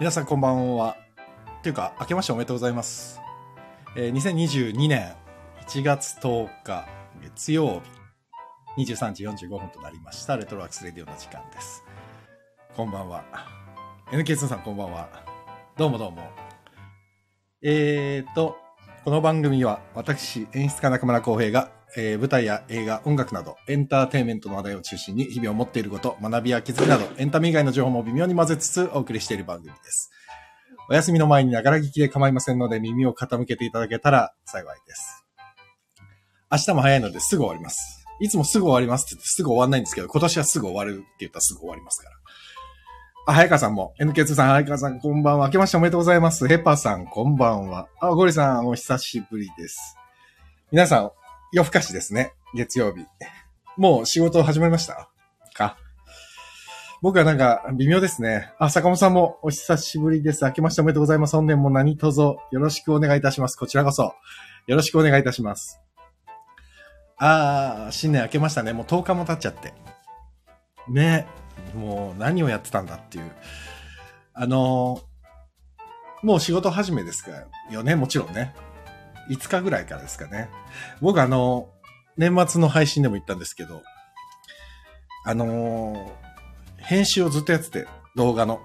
皆さんこんばんは。っていうか、明けましておめでとうございます。えー2022年1月10日月曜日23時45分となりました。レトロワークスレディオの時間です。こんばんは。NK2 さんこんばんは。どうもどうも。えーと、この番組は私、演出家中村浩平が、えー舞台や映画、音楽など、エンターテインメントの話題を中心に日々を持っていること、学びや気づきなど、エンタメ以外の情報も微妙に混ぜつつお送りしている番組です。お休みの前にながら聞きで構いませんので、耳を傾けていただけたら幸いです。明日も早いのですぐ終わります。いつもすぐ終わりますって言ってすぐ終わんないんですけど、今年はすぐ終わるって言ったらすぐ終わりますから。あ、早川さんも、NK2 さん、早川さん、こんばんは。明けましておめでとうございます。ヘパーさん、こんばんは。あ、ゴリさん、お久しぶりです。皆さん、夜更かしですね。月曜日。もう仕事始まりました？か？僕はなんか、微妙ですね。あ、坂本さんもお久しぶりです。明けましておめでとうございます。本年も何卒よろしくお願いいたします。こちらこそ。よろしくお願いいたします。あー、新年明けましたね。もう10日も経っちゃって。ね。もう何をやってたんだっていう。あのーもう仕事始めですか？らよね？もちろんね。5日ぐらいからですかね。僕あの、年末の配信でも言ったんですけど、あのー編集をずっとやってて、動画の。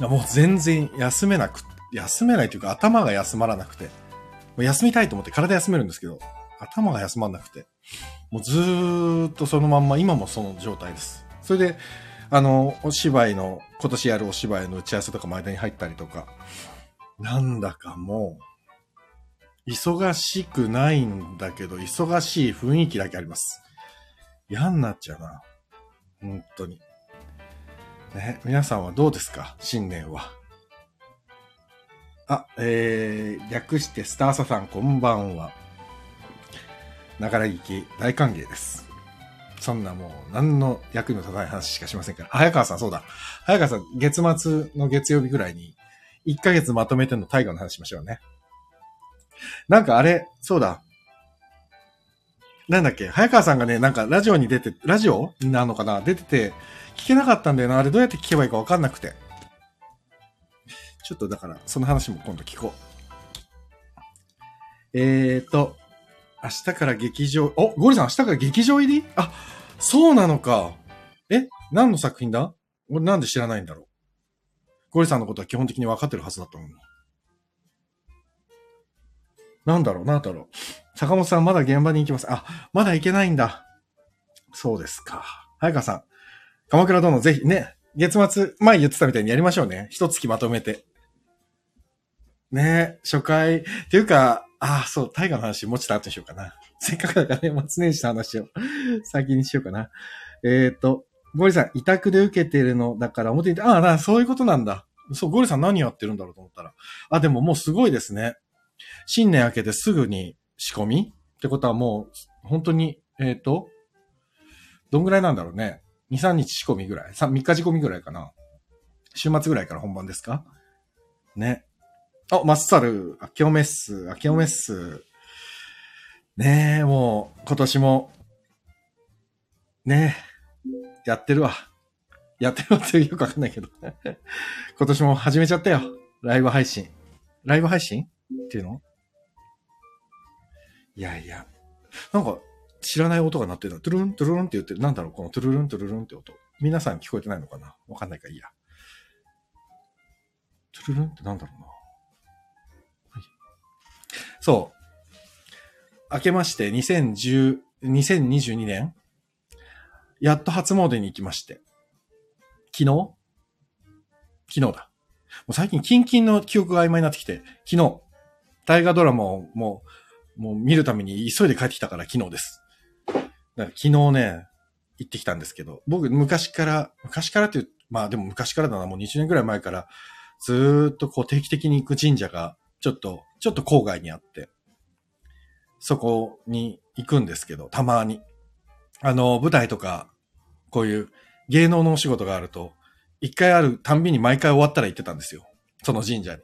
もう全然休めなく、休めないというか頭が休まらなくて、もう休みたいと思って体休めるんですけど、頭が休まらなくて、もうずーっとそのまんま、今もその状態です。それで、あの、お芝居の、今年やるお芝居の打ち合わせとかも間に入ったりとか、なんだかもう、忙しくないんだけど、忙しい雰囲気だけあります。嫌になっちゃうな。本当に。ね、皆さんはどうですか？新年は。あ、えー、略してスターサさんこんばんは。ながら聞き大歓迎です。そんなもう何の役にも立たない話しかしませんから。早川さんそうだ。早川さん月末の月曜日ぐらいに1ヶ月まとめての大河の話しましょうね。なんかあれ、そうだ。なんだっけ？早川さんがね、なんかラジオに出て、ラジオ？なのかな？出てて、聞けなかったんだよな。あれどうやって聞けばいいかわかんなくて。ちょっとだから、その話も今度聞こう。えーと、明日から劇場、お、ゴリさん明日から劇場入り？あ、そうなのか。え何の作品だ？俺なんで知らないんだろう。ゴリさんのことは基本的に分かってるはずだったのに。なんだろう、なんだろう。坂本さんまだ現場に行きます。あ、まだ行けないんだ。そうですか。早川さん。鎌倉殿ぜひね、月末、前言ってたみたいにやりましょうね。一月まとめて。ね初回。っていうか、ああ、そう、大河の話もうちょっと後にしようかな。せっかくだからね、末年始の話を先にしようかな。えっ、と、ゴリさん、委託で受けてるのだから表に、ああ、そういうことなんだ。そう、ゴリさん何やってるんだろうと思ったら。あ、でももうすごいですね。新年明けてすぐに仕込み？ってことはもう、本当に、えっ、と、どんぐらいなんだろうね？2、3日仕込みぐらい？3, 3日仕込みぐらいかな？週末ぐらいから本番ですか？ね。あ、マッサル、アキオメッス、アキオメッス。ねえ、もう、今年も、ねえ、やってるわ。やってるわってよくわかんないけど。今年も始めちゃったよ。ライブ配信。ライブ配信？っていうの？いやいや。なんか、知らない音が鳴ってるの。トゥルン、トゥルルンって言ってる。なんだろうこのトゥルルン、トゥルルンって音。皆さん聞こえてないのかな？わかんないからいいや。トゥルルンってなんだろうな。はいそう。明けまして2010、2022年やっと初詣に行きまして。昨日？昨日だ。もう最近、キンキンの記憶が曖昧になってきて、昨日、大河ドラマをもう、もう見るために急いで帰ってきたから昨日です。だから昨日ね、行ってきたんですけど、僕昔から、昔からっていう、まあでも昔からだな、もう20年ぐらい前から、ずーっとこう定期的に行く神社が、ちょっと、ちょっと郊外にあって、そこに行くんですけど、たまに。あの、舞台とか、こういう芸能のお仕事があると、一回あるたんびに毎回終わったら行ってたんですよ。その神社に。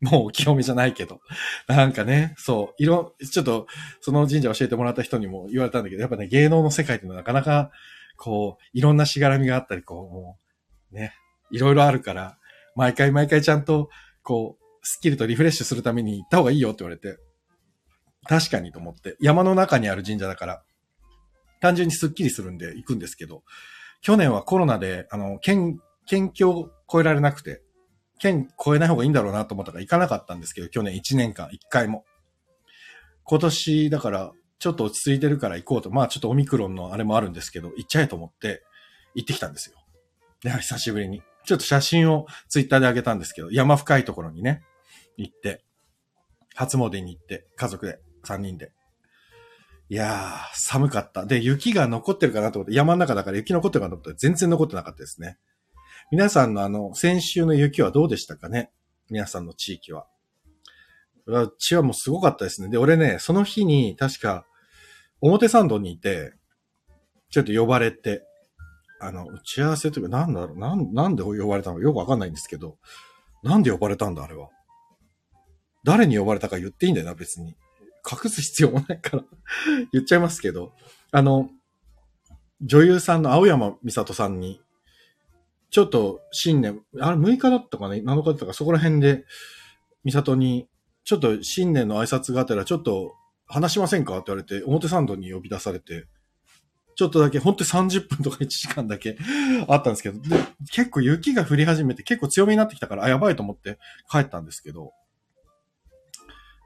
もう清めじゃないけど。なんかね、そう、いろ、ちょっと、その神社教えてもらった人にも言われたんだけど、やっぱね、芸能の世界っていうのはなかなか、こう、いろんなしがらみがあったり、こう、もう、ね、いろいろあるから、毎回毎回ちゃんと、こう、スッキリとリフレッシュするために行った方がいいよって言われて、確かにと思って、山の中にある神社だから、単純にスッキリするんで行くんですけど、去年はコロナで、あの、県、県境を越えられなくて、県越えない方がいいんだろうなと思ったから行かなかったんですけど、去年1年間1回も。今年、だから、ちょっと落ち着いてるから行こうと。まあちょっとオミクロンのあれもあるんですけど、行っちゃえと思って行ってきたんですよ。で、久しぶりに。ちょっと写真をツイッターで上げたんですけど、山深いところにね、行って、初詣に行って、家族で、3人で。いやー、寒かった。で、雪が残ってるかなと思って、山の中だから雪残ってるかなと思って、全然残ってなかったですね。皆さんのあの、先週の雪はどうでしたかね？皆さんの地域は。うちはもうすごかったですね。で、俺ね、その日に確か、表参道にいて、ちょっと呼ばれて、あの、打ち合わせというか、なんだろう、なん、なんで呼ばれたのかよくわかんないんですけど、なんで呼ばれたんだ、あれは。誰に呼ばれたか言っていいんだよな、別に。隠す必要もないから言っちゃいますけど、あの、女優さんの青山美里さんに、ちょっと新年、あれ6日だったかね ?7 日だったか、そこら辺で、美里に、ちょっと新年の挨拶があったら、ちょっと話しませんか？って言われて、表参道に呼び出されて、ちょっとだけ、ほんと30分とか1時間だけ あったんですけど、で、結構雪が降り始めて結構強めになってきたから、あ、やばいと思って帰ったんですけど、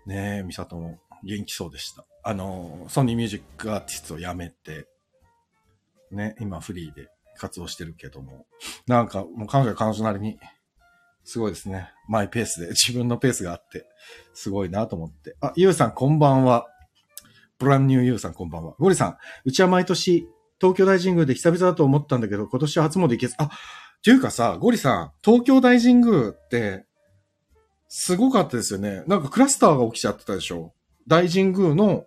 ねえ、ミサトも元気そうでした。あの、ソニーミュージックアーティストを辞めて、ね、今フリーで活動してるけども、なんかもう彼女は彼女なりに、すごいですね。マイペースで、自分のペースがあって、すごいなと思って。あ、ゆうさんこんばんは。ブランニューユーさんこんばんは。ゴリさん、うちは毎年、東京大神宮で久々だと思ったんだけど、今年は初詣行けず、あ、っていうかさ、ゴリさん、東京大神宮って、すごかったですよね。なんかクラスターが起きちゃってたでしょ大神宮の、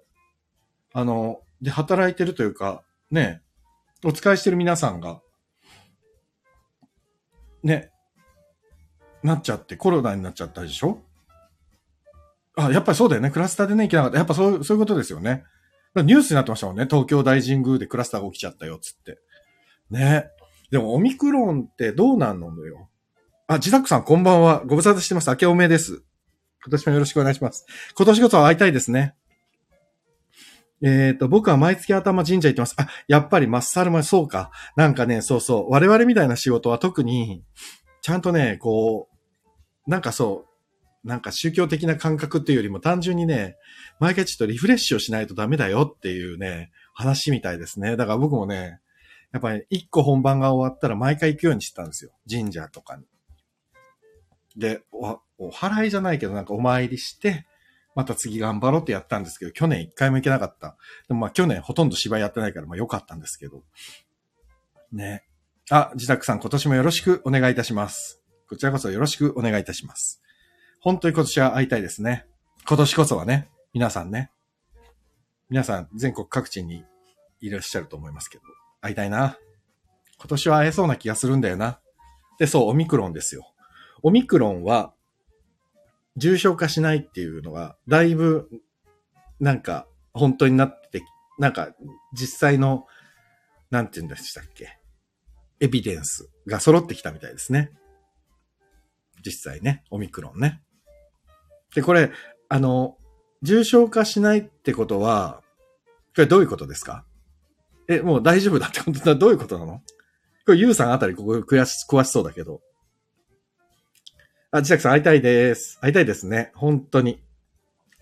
あの、で働いてるというか、ね、お使いしてる皆さんが、ね、なっちゃって、コロナになっちゃったでしょ？あ、やっぱりそうだよね。クラスターでね、行けなかった。やっぱそう、そういうことですよね。ニュースになってましたもんね。東京大神宮でクラスターが起きちゃったよ、つって。ね。でも、オミクロンってどうなんのよ。あ、自宅さんこんばんは。ご無沙汰してます。明けおめです。今年もよろしくお願いします。今年こそ会いたいですね。えっ、ー、と、僕は毎月頭神社行ってます。あ、やっぱりマッサルマそうか。なんかね、そうそう。我々みたいな仕事は特に、ちゃんとね、こう、なんかそう、なんか宗教的な感覚っていうよりも単純にね、毎回ちょっとリフレッシュをしないとダメだよっていうね、話みたいですね。だから僕もね、やっぱり一個本番が終わったら毎回行くようにしてたんですよ。神社とかに。で、お、お祓いじゃないけどなんかお参りして、また次頑張ろうってやったんですけど、去年一回も行けなかった。でもまあ去年ほとんど芝居やってないからまあ良かったんですけど。ね。あ、自宅さん今年もよろしくお願いいたします。こちらこそよろしくお願いいたします。本当に今年は会いたいですね。今年こそはね、皆さんね。皆さん全国各地にいらっしゃると思いますけど、会いたいな。今年は会えそうな気がするんだよな。で、そう、オミクロンですよ。オミクロンは、重症化しないっていうのが、だいぶ、なんか、本当になってなんか、実際の、なんて言うんでしたっけ。エビデンスが揃ってきたみたいですね。実際ね、オミクロンね。で、これ、あの、重症化しないってことは、これどういうことですか？え、もう大丈夫だってことだどういうことなの？これ、ゆうさんあたりここ詳し、詳しそうだけど。あ、自宅さん会いたいです。会いたいですね。本当に。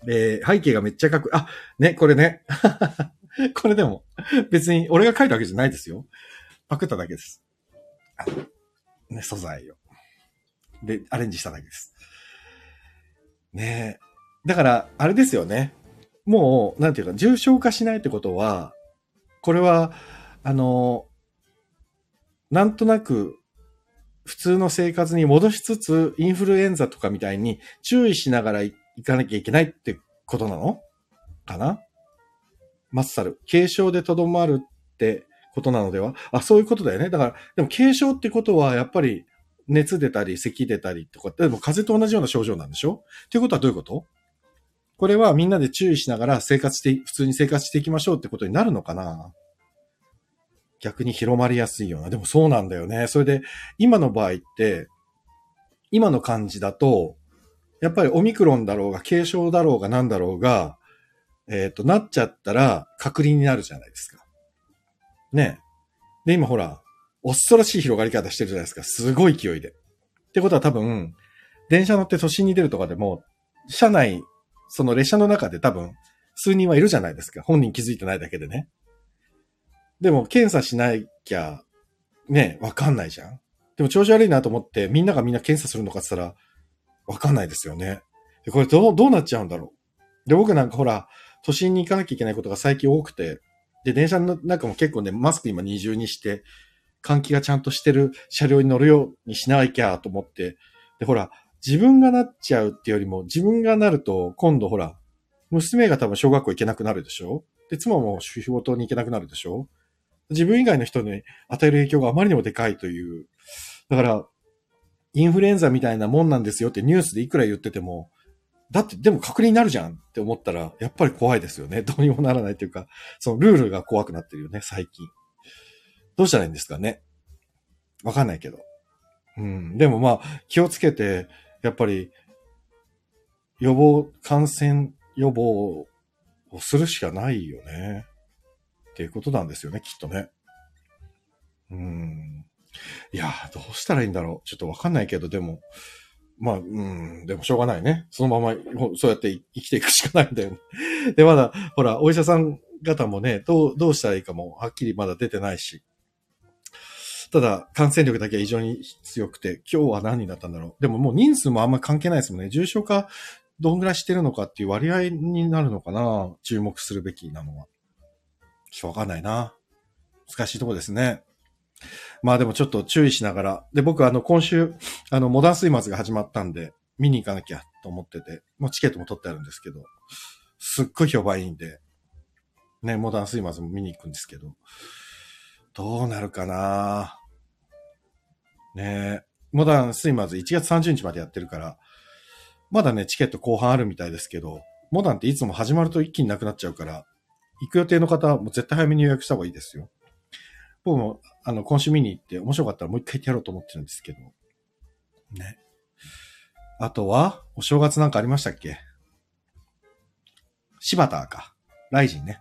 えー、背景がめっちゃかっこいい。あ、ね、これね。これでも、別に俺が書いたわけじゃないですよ。パクっただけです。ね、素材を。で、アレンジしただけです。ねえ。だから、あれですよね。もう、なんていうか、重症化しないってことは、これは、あの、なんとなく、普通の生活に戻しつつ、インフルエンザとかみたいに注意しながら行かなきゃいけないってことなの？かな？マッサル。軽症でとどまるってことなのでは？あ、そういうことだよね。だから、でも軽症ってことは、やっぱり、熱出たり、咳出たりとか、でも風邪と同じような症状なんでしょ？っていうことはどういうこと？これはみんなで注意しながら生活して、普通に生活していきましょうってことになるのかな？逆に広まりやすいような。でもそうなんだよね。それで、今の場合って、今の感じだと、やっぱりオミクロンだろうが、軽症だろうが何だろうが、えっ、と、なっちゃったら隔離になるじゃないですか。ね。で、今ほら、恐ろしい広がり方してるじゃないですか。すごい勢いで。ってことは多分、電車乗って都心に出るとかでも、車内、その列車の中で多分、数人はいるじゃないですか。本人気づいてないだけでね。でも、検査しなきゃ、ね、わかんないじゃん。でも調子悪いなと思って、みんながみんな検査するのかって言ったら、わかんないですよね。で、これどう、どうなっちゃうんだろう。で、僕なんかほら、都心に行かなきゃいけないことが最近多くて、で、電車の中も結構ね、マスク今二重にして、換気がちゃんとしてる車両に乗るようにしなきゃと思って、で、ほら、自分がなっちゃうってよりも、自分がなると、今度ほら、娘が多分小学校行けなくなるでしょ？で、妻も仕事に行けなくなるでしょ？自分以外の人に与える影響があまりにもでかいという。だから、インフルエンザみたいなもんなんですよってニュースでいくら言ってても、だってでも隔離になるじゃんって思ったら、やっぱり怖いですよね。どうにもならないというか、そのルールが怖くなってるよね、最近。どうしたらいいんですかね。わかんないけど。うん。でもまあ、気をつけて、やっぱり、予防、感染予防をするしかないよね。っていうことなんですよね、きっとね。うん。いや、どうしたらいいんだろう。ちょっとわかんないけど、でも、まあ、うん、でもしょうがないね。そのまま、そうやって生きていくしかないんだよね。で、まだ、ほら、お医者さん方もね、どう、どうしたらいいかも、はっきりまだ出てないし。ただ、感染力だけは非常に強くて、今日は何になったんだろう。でももう人数もあんま関係ないですもんね。重症化どんぐらいしてるのかっていう割合になるのかな注目するべきなのは。ちょっとわかんないな。難しいとこですね。まあでもちょっと注意しながら。で、僕あの今週、あの、モダンスイマーズが始まったんで、見に行かなきゃと思ってて、もうチケットも取ってあるんですけど、すっごい評判いいんで、ね、モダンスイマーズも見に行くんですけど、どうなるかなねモダンスイマーズ1月30日までやってるから、まだね、チケット後半あるみたいですけど、モダンっていつも始まると一気になくなっちゃうから、行く予定の方はもう絶対早めに予約した方がいいですよ。僕も、あの、今週見に行って面白かったらもう一回行ってやろうと思ってるんですけど。ね。あとは、お正月なんかありましたっけ？柴田か。ライジンね。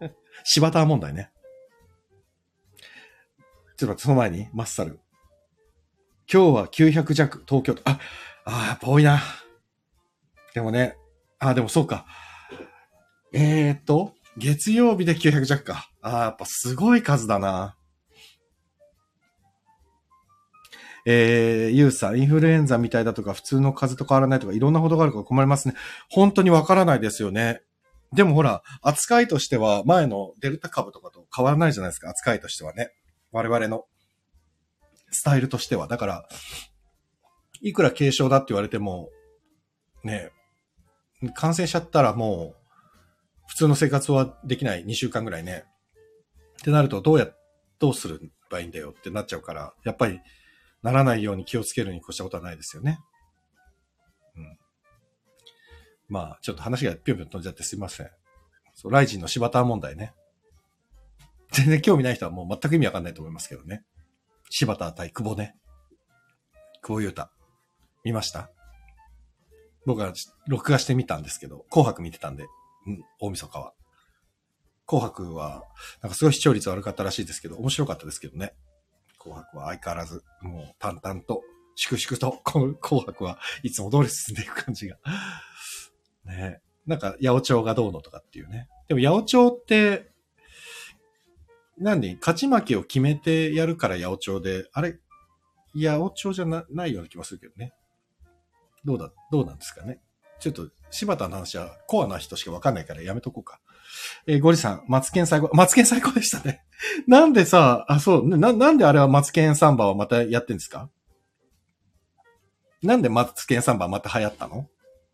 柴田問題ね。ちょっと待って、その前に、マッサル。今日は900弱、東京都。あ、あやっぱ多いな。でもね、あ、でもそうか。えー、っと、月曜日で900弱か。ああ、やっぱすごい数だな。えー、ゆうさん、インフルエンザみたいだとか、普通の風邪と変わらないとか、いろんなことがあるから困りますね。本当にわからないですよね。でもほら、扱いとしては、前のデルタ株とかと変わらないじゃないですか、扱いとしてはね。我々のスタイルとしては。だから、いくら軽症だって言われても、ね、感染しちゃったらもう、普通の生活はできない2週間ぐらいね。ってなると、どうや、どうすればいいんだよってなっちゃうから、やっぱり、ならないように気をつけるに越したことはないですよね。うん。まあ、ちょっと話がぴょんぴょん飛んじゃってすいません。そう、ライジンの柴田問題ね。全然興味ない人はもう全く意味わかんないと思いますけどね。柴田対久保ね。久保優太。見ました？僕は録画してみたんですけど、紅白見てたんで、大晦日は。紅白は、なんかすごい視聴率悪かったらしいですけど、面白かったですけどね。紅白は相変わらず、もう淡々と、粛々と、紅白はいつも通り進んでいく感じが。ねなんか、八百長がどうのとかっていうね。でも、八百長って、なんで、勝ち負けを決めてやるから八百長で、あれ、八百長じゃなないような気もするけどね。どうだ、どうなんですかね。ちょっと、柴田の話はコアな人しかわかんないからやめとこうか。えー、ゴリさん、マツケン最高、マツケン最高でしたね。なんでさ、あ、そう、な、なんであれはマツケンサンバをまたやってんですか？なんでマツケンサンバまた流行ったの？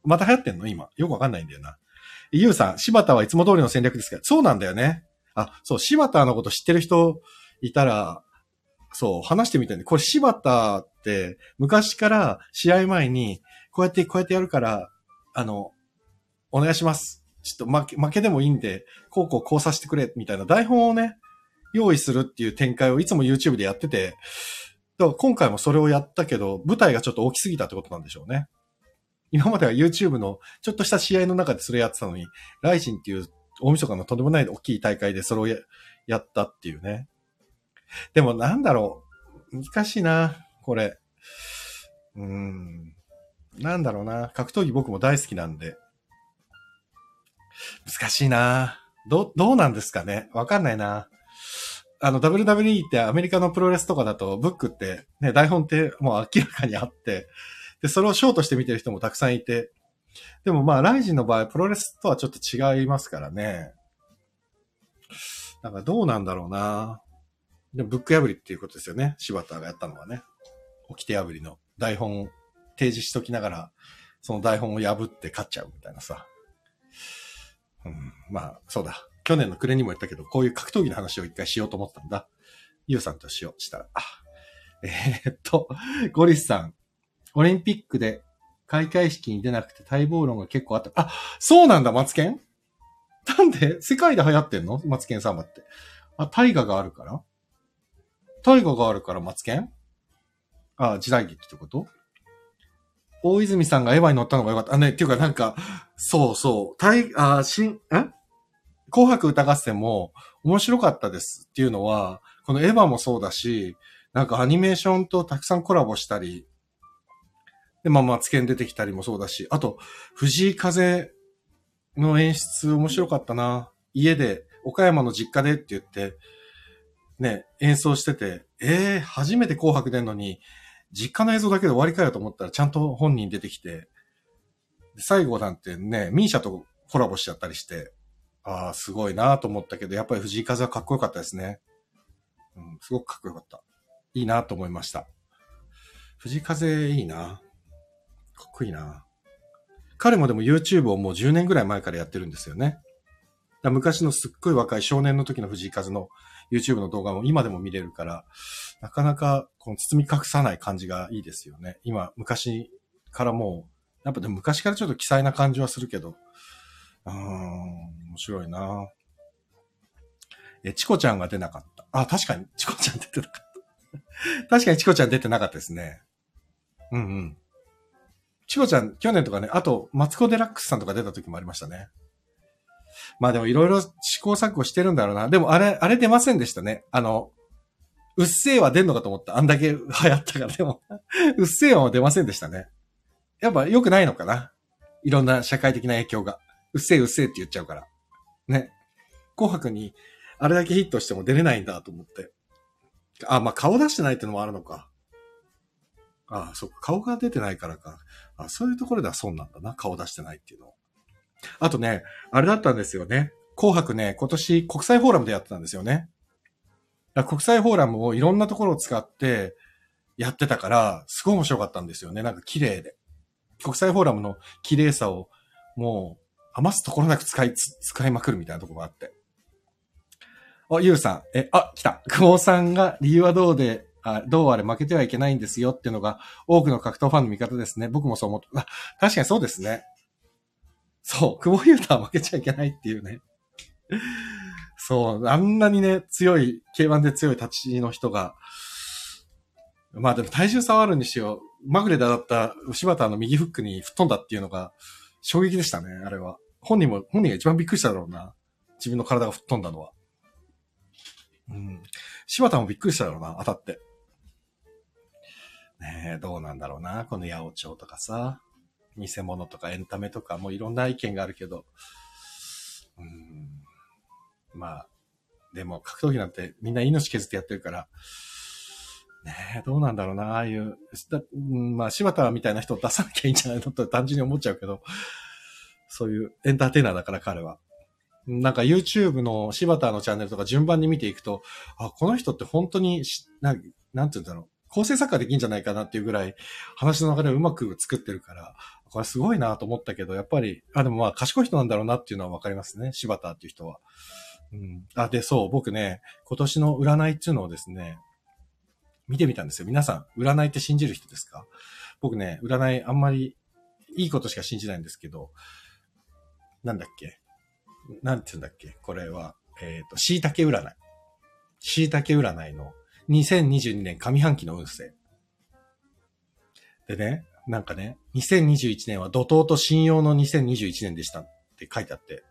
また流行ってんの？今。よくわかんないんだよな。ゆうさん、柴田はいつも通りの戦略ですか？そうなんだよね。あ、そう、柴田のこと知ってる人いたら、そう、話してみたいんで、これ柴田って昔から試合前に、こうやってこうやってやるから、あの、お願いします。ちょっと負け、負けでもいいんで、こうこうこうさせてくれ、みたいな台本をね、用意するっていう展開をいつも YouTube でやってて、だから今回もそれをやったけど、舞台がちょっと大きすぎたってことなんでしょうね。今までは YouTube のちょっとした試合の中でそれやってたのに、ライジンっていう大晦日のとんでもない大きい大会でそれをややったっていうね。でもなんだろう。難しいな、これ。うーん。なんだろうな。格闘技僕も大好きなんで。難しいな。ど、どうなんですかねわかんないな。あの、WWE ってアメリカのプロレスとかだと、ブックってね、台本ってもう明らかにあって、で、それをショーとして見てる人もたくさんいて、でもまあ、ライジンの場合、プロレスとはちょっと違いますからね。なんかどうなんだろうな。でも、ブック破りっていうことですよね。柴田がやったのはね。掟破りの台本提示しときながら、その台本を破って勝っちゃうみたいなさ。うん、まあ、そうだ。去年の暮れにも言ったけど、こういう格闘技の話を一回しようと思ったんだ。ゆうさんとしよう。したら、えー、っと、ゴリスさん。オリンピックで開会式に出なくて待望論が結構あった。あ、そうなんだ、マツケンなんで世界で流行ってんの？マツケンサンバって。あ、大河があるから大河があるからマツケン？あ、時代劇ってこと？大泉さんがエヴァに乗ったのがよかった。あ、ね、っていうかなんか、そうそう、大、あ、しん、ん紅白歌合戦も面白かったですっていうのは、このエヴァもそうだし、なんかアニメーションとたくさんコラボしたり、で、まあ、マツケン出てきたりもそうだし、あと、藤井風の演出面白かったな。家で、岡山の実家でって言って、ね、演奏してて、ええー、初めて紅白出んのに、実家の映像だけで終わりかよと思ったら、ちゃんと本人出てきて、最後なんてね、ミーシャとコラボしちゃったりして、ああ、すごいなと思ったけど、やっぱり藤井風はかっこよかったですね。うん、すごくかっこよかった。いいなと思いました。藤井風いいな。かっこいいな。彼もでも YouTube をもう10年ぐらい前からやってるんですよね。昔のすっごい若い少年の時の藤井風の YouTube の動画も今でも見れるから、なかなかこの包み隠さない感じがいいですよね。今、昔からもう、やっぱでも昔からちょっと奇彩な感じはするけど、うーん、面白いなえ、チコちゃんが出なかった。あ、確かに、チコちゃん出てなかった。確かにチコちゃん出てなかったですね。うんうん。チコちゃん、去年とかね、あと、マツコデラックスさんとか出た時もありましたね。まあでもいろいろ試行錯誤してるんだろうな。でもあれ、あれ出ませんでしたね。あの、うっせぇは出んのかと思った。あんだけ流行ったから。でもうっせぇは出ませんでしたね。やっぱ良くないのかないろんな社会的な影響が。うっせぇうっせぇって言っちゃうから。ね。紅白にあれだけヒットしても出れないんだと思って。あ、まあ顔出してないってのもあるのか。ああ、そっか。顔が出てないからか。あそういうところでは損なんだな。顔出してないっていうの。あとね、あれだったんですよね。紅白ね、今年国際フォーラムでやってたんですよね。国際フォーラムをいろんなところを使ってやってたから、すごい面白かったんですよね。なんか綺麗で。国際フォーラムの綺麗さをもう余すところなく使い、使いまくるみたいなとこがあって。あ、ゆうさん。え、あ、来た。久保さんが理由はどうであどうあれ負けてはいけないんですよっていうのが多くの格闘ファンの見方ですね。僕もそう思った。確かにそうですね。そう、久保優太は負けちゃいけないっていうね。そう、あんなにね、強い、K1 で強い立ちの人が、まあでも体重差はあるにしよう。まぐれだった柴田の右フックに吹っ飛んだっていうのが衝撃でしたね、あれは。本人も、本人が一番びっくりしただろうな。自分の体が吹っ飛んだのは。うん。柴田もびっくりしただろうな、当たって。ねえ、どうなんだろうな、この八百長とかさ。偽物とかエンタメとかもいろんな意見があるけど。うん。まあ、でも格闘技なんてみんな命削ってやってるから、ねえ、どうなんだろうな、ああいう、まあ、柴田みたいな人を出さなきゃいいんじゃないのと単純に思っちゃうけど、そういうエンターテイナーだから彼は。なんか YouTube の柴田のチャンネルとか順番に見ていくと、あ、この人って本当にな、なんて言うんだろう。構成作家できんじゃないかなっていうぐらい話の流れをうまく作ってるから、これすごいなと思ったけど、やっぱり、あ、でもまあ賢い人なんだろうなっていうのはわかりますね。柴田っていう人は。うん。あ、で、そう、僕ね、今年の占いっていうのをですね、見てみたんですよ。皆さん、占いって信じる人ですか？僕ね、占いあんまりいいことしか信じないんですけど、なんだっけ？なんて言うんだっけ？これは、えっ、ー、と、椎茸占い。椎茸占いの2022年上半期の運勢。でね、なんかね、2021年は怒涛と信用の2021年でしたって書いてあって、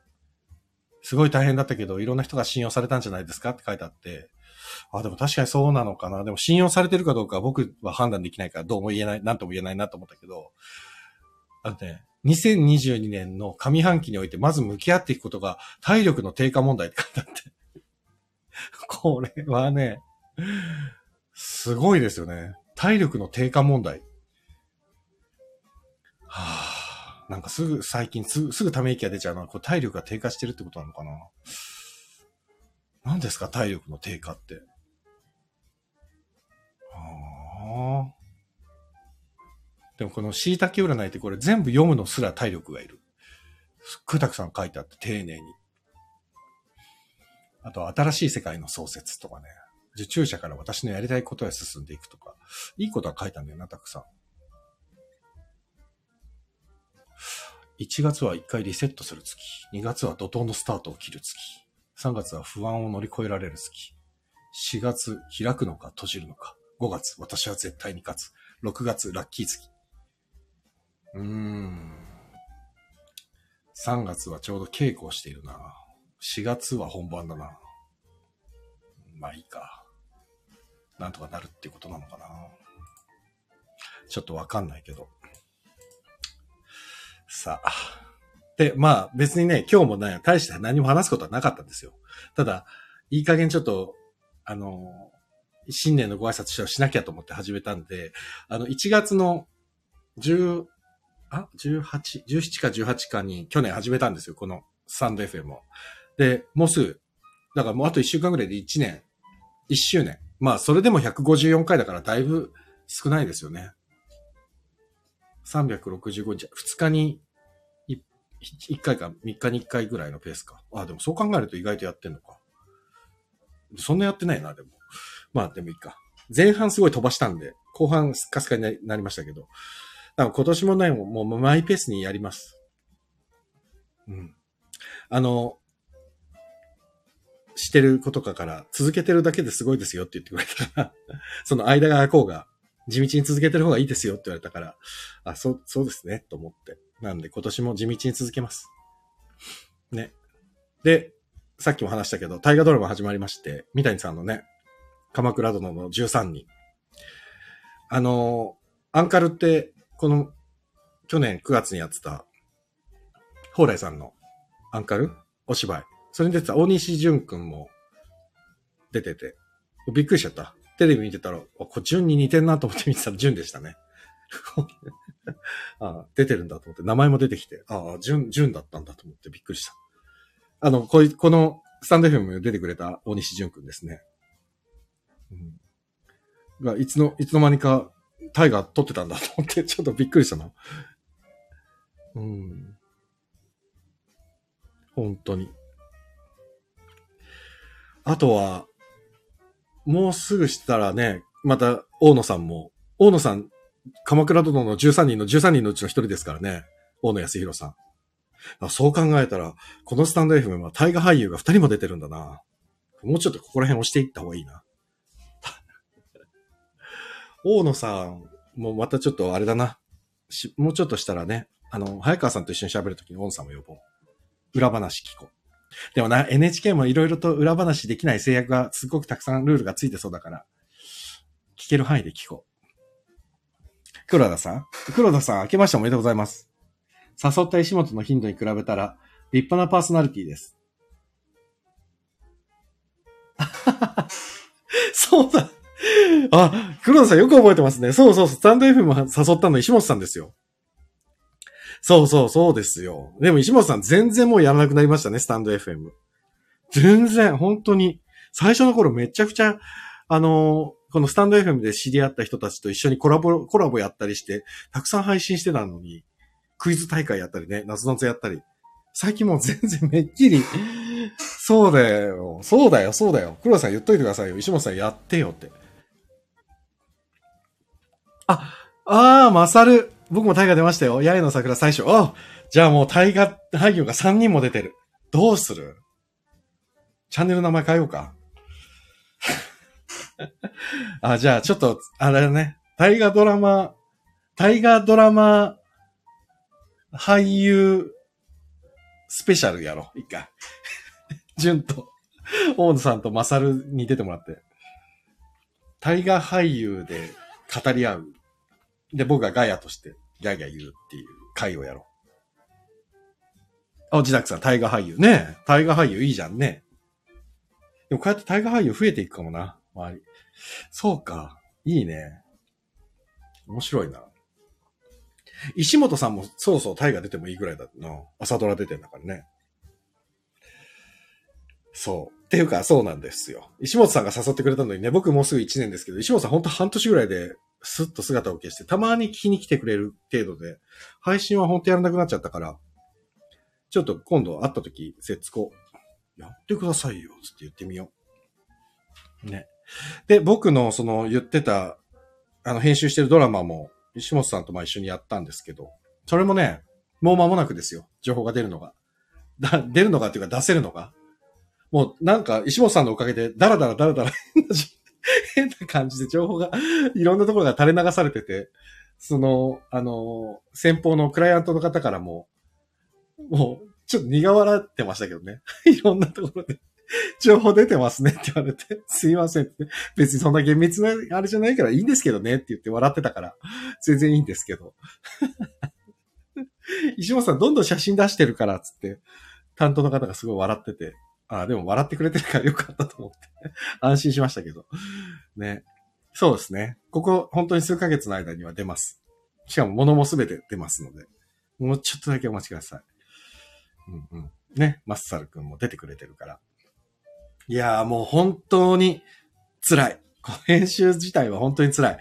すごい大変だったけど、いろんな人が信用されたんじゃないですかって書いてあって、あ、でも確かにそうなのかな。でも信用されてるかどうかは僕は判断できないからどうも言えない、なんとも言えないなと思ったけど、あのね、2022年の上半期においてまず向き合っていくことが体力の低下問題って書いてあって。これはね、すごいですよね。体力の低下問題。はあ、なんかすぐ最近すぐ、すぐため息が出ちゃうのは、これ体力が低下してるってことなのかな？何ですか？体力の低下って。はあ。でもこの椎茸占いってこれ全部読むのすら体力がいる。すっごいたくさん書いてあって丁寧に。あと新しい世界の創設とかね。受注者から私のやりたいことへ進んでいくとか。いいことは書いたんだよな、たくさん。1月は1回リセットする月。2月は怒涛のスタートを切る月。3月は不安を乗り越えられる月。4月、開くのか閉じるのか。5月、私は絶対に勝つ。6月、ラッキー月。うーん。3月はちょうど稽古をしているな。4月は本番だな。まあいいか。なんとかなるってことなのかな。ちょっとわかんないけど。さあ。で、まあ別にね、今日もね、大して何も話すことはなかったんですよ。ただ、いい加減ちょっと、あの、新年のご挨拶しなきゃと思って始めたんで、あの、1月の10、あ ?18、17か18かに去年始めたんですよ、このスタンド FM を。で、もうすぐ、だからもうあと1週間ぐらいで1年、1周年。まあ、それでも154回だからだいぶ少ないですよね。365日、2日に1回か3日に1回ぐらいのペースか。あ、でもそう考えると意外とやってんのか。そんなやってないな、でも。まあ、でもいいか。前半すごい飛ばしたんで、後半スカスカになりましたけど。今年もね、もうマイペースにやります。うん。あの、してることかから続けてるだけですごいですよって言ってくれたら、その間が空こうが地道に続けてる方がいいですよって言われたから、あ、そう、そうですね、と思って。なんで今年も地道に続けます。ね。で、さっきも話したけど、大河ドラマ始まりまして、三谷さんのね、鎌倉殿の13人。あの、アンカルって、この、去年9月にやってた、蓬莱さんのアンカル？お芝居。それに出てた大西淳くんも出てて、びっくりしちゃった。テレビ見てたら、これ淳に似てんなと思って見てたら淳でしたね。あ出てるんだと思って、名前も出てきて、ああ、淳、淳だったんだと思ってびっくりした。あの、こい、この、スタンド FM 出てくれた大西淳くんですね。うん。が、いつの、いつの間にか、タイガー撮ってたんだと思って、ちょっとびっくりしたな。うん。本当に。あとは、もうすぐしたらね、また、大野さんも、大野さん、鎌倉殿の13人の13人のうちの一人ですからね。大野康弘さん。そう考えたら、このスタンド FM は大河俳優が二人も出てるんだな。もうちょっとここら辺押していった方がいいな。大野さんもうまたちょっとあれだな。もうちょっとしたらね、あの、早川さんと一緒に喋るときに大野さんも呼ぼう。裏話聞こう。でもな、NHK もいろいろと裏話できない制約がすごくたくさんルールがついてそうだから、聞ける範囲で聞こう。黒田さん？黒田さん、明けましておめでとうございます。誘った石本の頻度に比べたら、立派なパーソナリティです。そうだ。あ、黒田さんよく覚えてますね。そうそうそう、スタンド F も誘ったの石本さんですよ。そうそうそうですよ。でも石本さん全然もうやらなくなりましたね、スタンド FM。全然、本当に。最初の頃めちゃくちゃ、あのこのスタンド FM で知り合った人たちと一緒にコラボ、コラボやったりして、たくさん配信してたのに、クイズ大会やったりね、夏夏やったり。最近もう全然めっきり、そうだよ、そうだよ、そうだよ。黒田さん言っといてくださいよ。石本さんやってよって。あ、あー、まさる。僕もタイガ出ましたよ。八重の桜最初。あじゃあもうタイガ俳優が3人も出てる。どうする？チャンネル名前変えようか。あ、じゃあ、ちょっと、あれだね。大河ドラマ、大河ドラマ、俳優、スペシャルやろ、一回。純と、大野さんとマサルに出てもらって。大河俳優で語り合う。で、僕がガヤとしてギャギャ言うっていう回をやろう。あ、自宅さん、大河俳優。ね大河俳優いいじゃんね。でもこうやって大河俳優増えていくかもな、周り。そうか。いいね。面白いな。石本さんもそろそろ大河出てもいいぐらいだな。朝ドラ出てんだからね。そう。っていうか、そうなんですよ。石本さんが誘ってくれたのにね、僕もうすぐ1年ですけど、石本さんほんと半年ぐらいで、スッと姿を消して、たまに聞きに来てくれる程度で、配信はほんとやらなくなっちゃったから、ちょっと今度会った時、節子、やってくださいよ、つって言ってみよう。ね。で、僕のその言ってた、あの、編集してるドラマも、石本さんとま一緒にやったんですけど、それもね、もう間もなくですよ。情報が出るのが。だ、出るのかっていうか出せるのが。もうなんか石本さんのおかげで、だらだらだらだら変な感じで情報がいろんなところが垂れ流されてて、その、あの、先方のクライアントの方からも、もう、ちょっと苦笑ってましたけどね。いろんなところで情報出てますねって言われて、すいませんって。別にそんな厳密なあれじゃないからいいんですけどねって言って笑ってたから、全然いいんですけど。石本さんどんどん写真出してるからっ、つって、担当の方がすごい笑ってて、ああ、でも笑ってくれてるからよかったと思って 安心しましたけど。ね。そうですね。ここ、本当に数ヶ月の間には出ます。しかも物もすべて出ますので、もうちょっとだけお待ちください。うんうん。ね。マッサル君も出てくれてるから。いやーもう本当に辛い。編集自体は本当に辛い。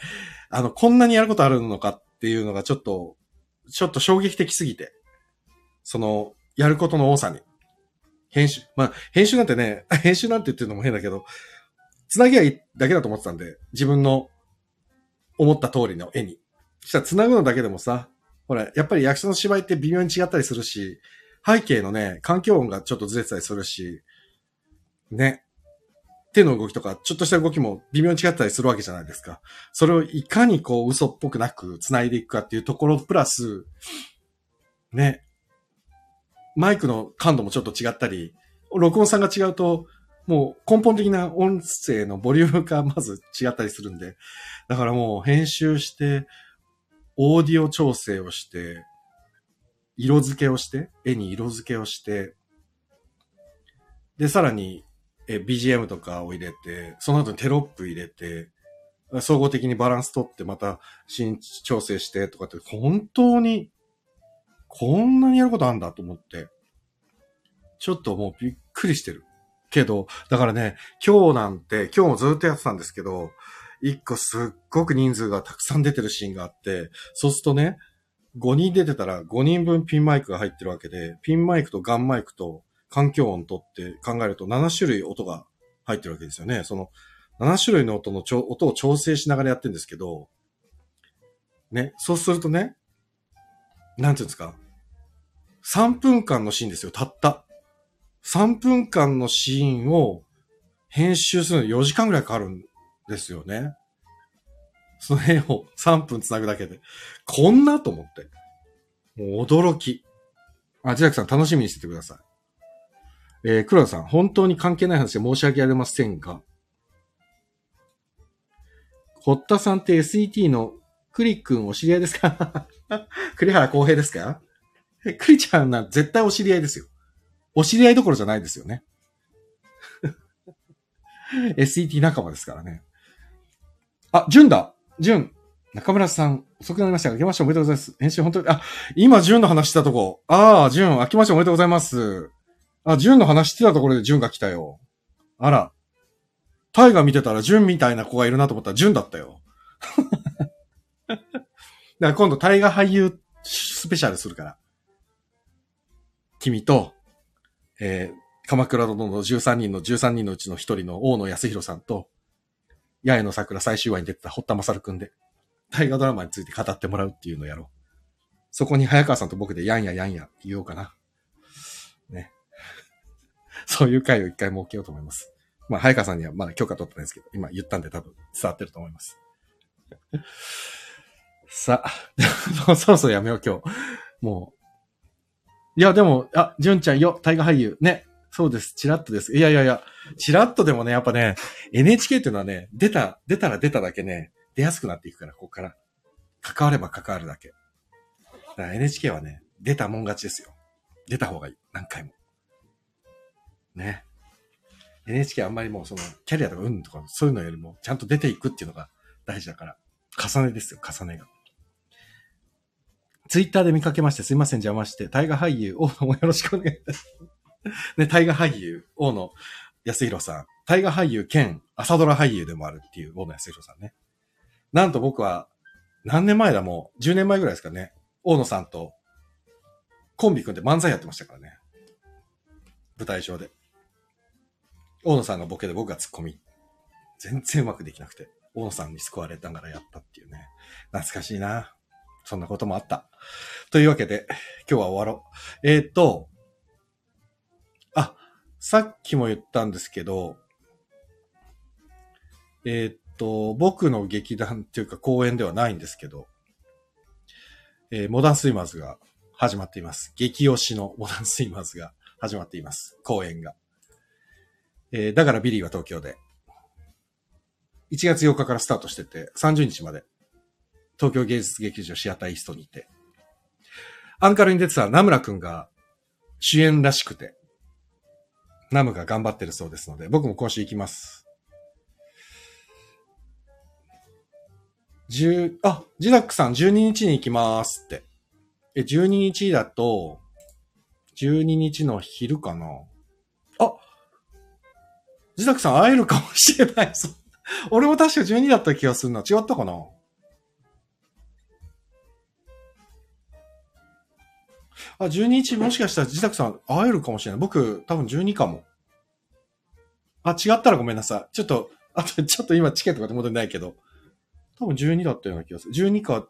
あの、こんなにやることあるのかっていうのがちょっと、ちょっと衝撃的すぎて。その、やることの多さに。編集、まあ、編集なんてね、編集なんて言ってるのも変だけど、つなぎはいいだけだと思ってたんで、自分の思った通りの絵に。そしたら繋ぐのだけでもさ、ほら、やっぱり役者の芝居って微妙に違ったりするし、背景のね、環境音がちょっとずれてたりするし、ね。手の動きとか、ちょっとした動きも微妙に違ったりするわけじゃないですか。それをいかにこう嘘っぽくなく繋いでいくかっていうところプラス、ね。マイクの感度もちょっと違ったり、録音さんが違うと、もう根本的な音声のボリュームがまず違ったりするんで、だからもう編集して、オーディオ調整をして、色付けをして、絵に色付けをして、で、さらにえ、BGM とかを入れて、その後にテロップ入れて、総合的にバランス取ってまた新調整してとかって、本当に、こんなにやることあるんだと思って、ちょっともうびっくりしてる。けど、だからね、今日なんて、今日もずっとやってたんですけど、一個すっごく人数がたくさん出てるシーンがあって、そうするとね、5人出てたら5人分ピンマイクが入ってるわけで、ピンマイクとガンマイクと環境音とって考えると7種類音が入ってるわけですよね。その7種類の音の音を調整しながらやってるんですけど、ね、そうするとね、なんていうんですか、3分間のシーンですよ、たった。3分間のシーンを編集するのに4時間ぐらいかかるんですよね。その辺を3分繋ぐだけで。こんなと思って。もう驚き。あ、ジャックさん楽しみにしててください。えー、黒田さん、本当に関係ない話で申し訳ありませんが、堀田さんって SET のクリ君お知り合いですか？栗原公平ですか？え、クリちゃんな、絶対お知り合いですよ。お知り合いどころじゃないですよね。SET 仲間ですからね。あ、ジュンだジュン。中村さん、遅くなりましたが、明けましておめでとうございます。編集本当に、あ、今、ジュンの話したとこ。ああ、ジュン、明けましておめでとうございます。あ、ジュンの話してたところでジュンが来たよ。あら。タイガー見てたらジュンみたいな子がいるなと思ったらジュンだったよ。だから今度タイガー俳優スペシャルするから。君と、えー、鎌倉殿の13人の13人のうちの1人の大野康弘さんと、八重の桜最終話に出てた堀田正くんで、大河ドラマについて語ってもらうっていうのをやろう。そこに早川さんと僕でやんややんや言おうかな。そういう回を一回設けようと思います。まあ、早川さんにはまだ許可取ってないですけど、今言ったんで多分伝わってると思います。さあ、そろそろやめよう今日。もう。いや、でも、あ、純ちゃんよ、大河俳優。ね。そうです。チラッとです。いやいやいや、チラッとでもね、やっぱね、NHK っていうのはね、出た、出たら出ただけね、出やすくなっていくから、ここから。関われば関わるだけ。だ NHK はね、出たもん勝ちですよ。出た方がいい。何回も。ね。NHK あんまりもうその、キャリアとかうんとかそういうのよりも、ちゃんと出ていくっていうのが大事だから。重ねですよ、重ねが。ツイッターで見かけまして、すいません、邪魔して、大河俳優、大野もよろしくお願いいたします。ね、大河俳優、大野康弘さん。大河俳優兼朝ドラ俳優でもあるっていう大野康弘さんね。なんと僕は、何年前だもう、10年前ぐらいですかね。大野さんとコンビ組んで漫才やってましたからね。舞台上で。大野さんがボケで僕がツッコミ。全然うまくできなくて、大野さんに救われながらやったっていうね。懐かしいな。そんなこともあった。というわけで、今日は終わろう。えー、っと、あ、さっきも言ったんですけど、えー、っと、僕の劇団っていうか公演ではないんですけど、えー、モダンスイマーズが始まっています。激推しのモダンスイマーズが始まっています。公演が。えー、だからビリーは東京で。1月8日からスタートしてて、30日まで、東京芸術劇場シアターイーストにいて、アンカルに出てたナムラくんが主演らしくて、ナムが頑張ってるそうですので、僕も今週行きます。十、あ、ジダックさん12日に行きますって。え、12日だと、12日の昼かな？ジダックさん会えるかもしれない。俺も確か12だった気がするな。違ったかな？あ、12日もしかしたら自宅さん会えるかもしれない。僕、多分12かも。あ、違ったらごめんなさい。ちょっと、あと、ちょっと今チケットが手元にないけど。多分12だったような気がする。12か、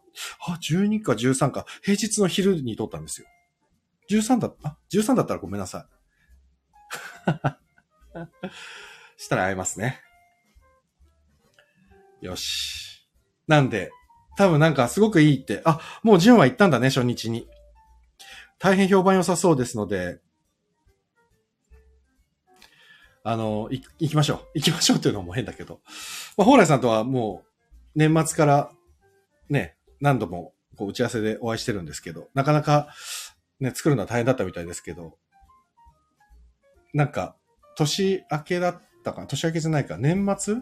あ、12か13か。平日の昼に撮ったんですよ。13だ、あ、13だったらごめんなさい。したら会えますね。よし。なんで、多分なんかすごくいいって、あ、もうジュンは行ったんだね、初日に。大変評判良さそうですので、あの、行きましょう。行きましょうっていうのも変だけど。まあ、蓬莱さんとはもう、年末からね、何度もこう打ち合わせでお会いしてるんですけど、なかなかね、作るのは大変だったみたいですけど、なんか、年明けだったか年明けじゃないか、年末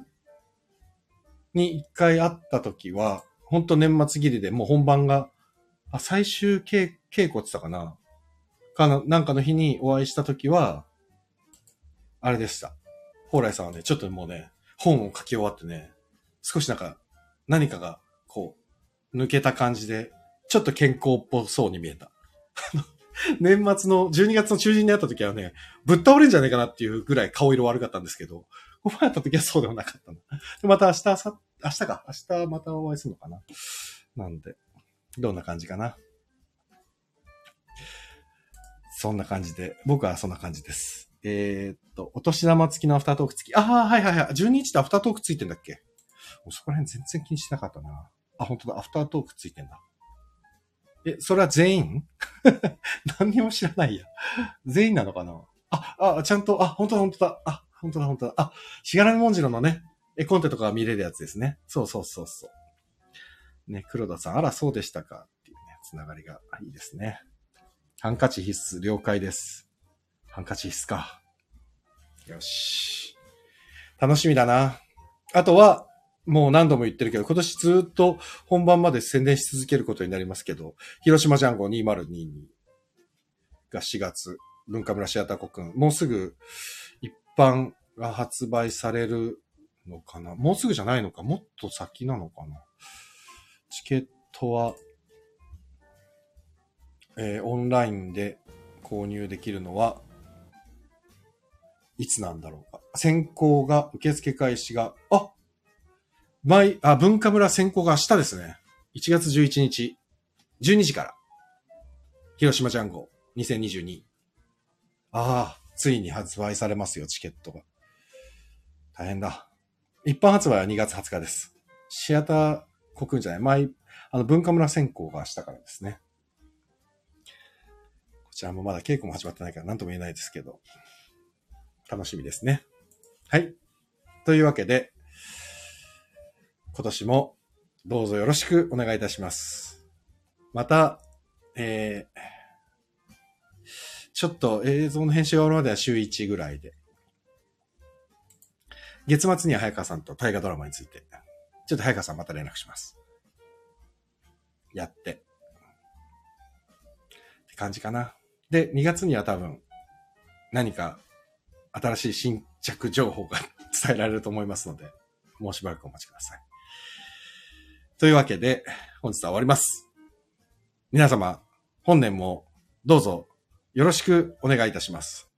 に一回会った時は、本当年末切りでもう本番が、あ、最終稽稽古って言ったかな？かな、なんかの日にお会いした時は、あれでした。蓬莱さんはね、ちょっともうね、本を書き終わってね、少しなんか、何かが、こう、抜けた感じで、ちょっと健康っぽそうに見えた。年末の12月の中旬に会った時はね、ぶっ倒れんじゃねえかなっていうぐらい顔色悪かったんですけど、ここ会った時はそうでもなかったの。でまた明日、さ、明日か。明日またお会いするのかな。なんで、どんな感じかな。そんな感じで、僕はそんな感じです。えー、っと、お年玉付きのアフタートーク付き。ああ、はいはいはい。12日ってアフタートーク付いてんだっけ？そこら辺全然気にしなかったな。あ、本当だ。アフタートーク付いてんだ。え、それは全員？何にも知らないや。全員なのかな？あ、あ、ちゃんと、あ、本当だ本当だ。あ、本当だ本当だ。あ、しがらみもんじろのね、絵コンテとか見れるやつですね。そうそうそうそう。ね、黒田さん、あら、そうでしたか？っていうね、つながりがいいですね。ハンカチ必須、了解です。ハンカチ必須か。よし。楽しみだな。あとは、もう何度も言ってるけど、今年ずっと本番まで宣伝し続けることになりますけど、広島ジャンゴ2022が4月、文化村シアター国君、もうすぐ一般が発売されるのかな？もうすぐじゃないのか？もっと先なのかな？チケットはえー、オンラインで購入できるのは、いつなんだろうか？先行が、受付開始が、あ毎、あ、文化村先行が明日ですね。1月11日、12時から。広島ジャンゴ2022。ああ、ついに発売されますよ、チケットが。大変だ。一般発売は2月20日です。シアターコクーンじゃない、前、あの、文化村選考が明日からですね。こちらもまだ稽古も始まってないから何とも言えないですけど、楽しみですね。はい。というわけで、今年もどうぞよろしくお願いいたします。また、えー、ちょっと映像の編集が終わるまでは週1ぐらいで、月末には早川さんと大河ドラマについて、ちょっと早川さんまた連絡します。やって。って感じかな。で、2月には多分、何か新しい新着情報が 伝えられると思いますので、もうしばらくお待ちください。というわけで、本日は終わります。皆様、本年もどうぞよろしくお願いいたします。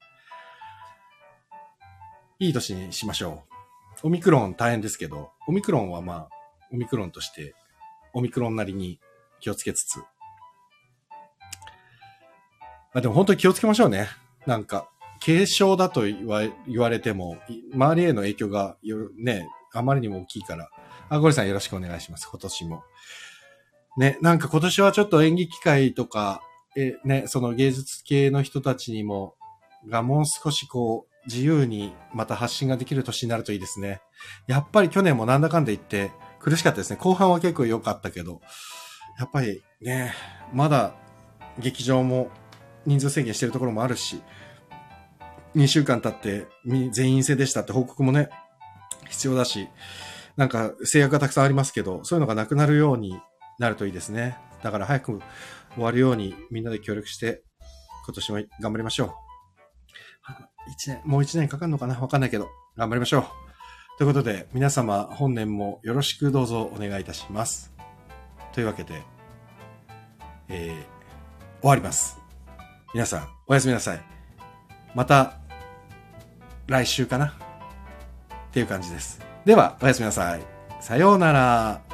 いい年にしましょう。オミクロン大変ですけど、オミクロンはまあ、オミクロンとして、オミクロンなりに気をつけつつ。まあでも本当に気をつけましょうね。なんか、軽症だと言わ言われても、周りへの影響がよね、あまりにも大きいから。あ、ゴリさんよろしくお願いします。今年も。ね、なんか今年はちょっと演劇界とか、え、ね、その芸術系の人たちにも、がもう少しこう、自由にまた発信ができる年になるといいですね。やっぱり去年もなんだかんだ言って苦しかったですね。後半は結構良かったけど、やっぱりね、まだ劇場も人数制限してるところもあるし、2週間経って全員制でしたって報告もね、必要だし、なんか制約がたくさんありますけど、そういうのがなくなるようになるといいですね。だから早く終わるようにみんなで協力して、今年も頑張りましょう。一年、もう一年かかるのかな？わかんないけど、頑張りましょう。ということで、皆様、本年もよろしくどうぞお願いいたします。というわけで、えー、終わります。皆さん、おやすみなさい。また、来週かな？っていう感じです。では、おやすみなさい。さようなら。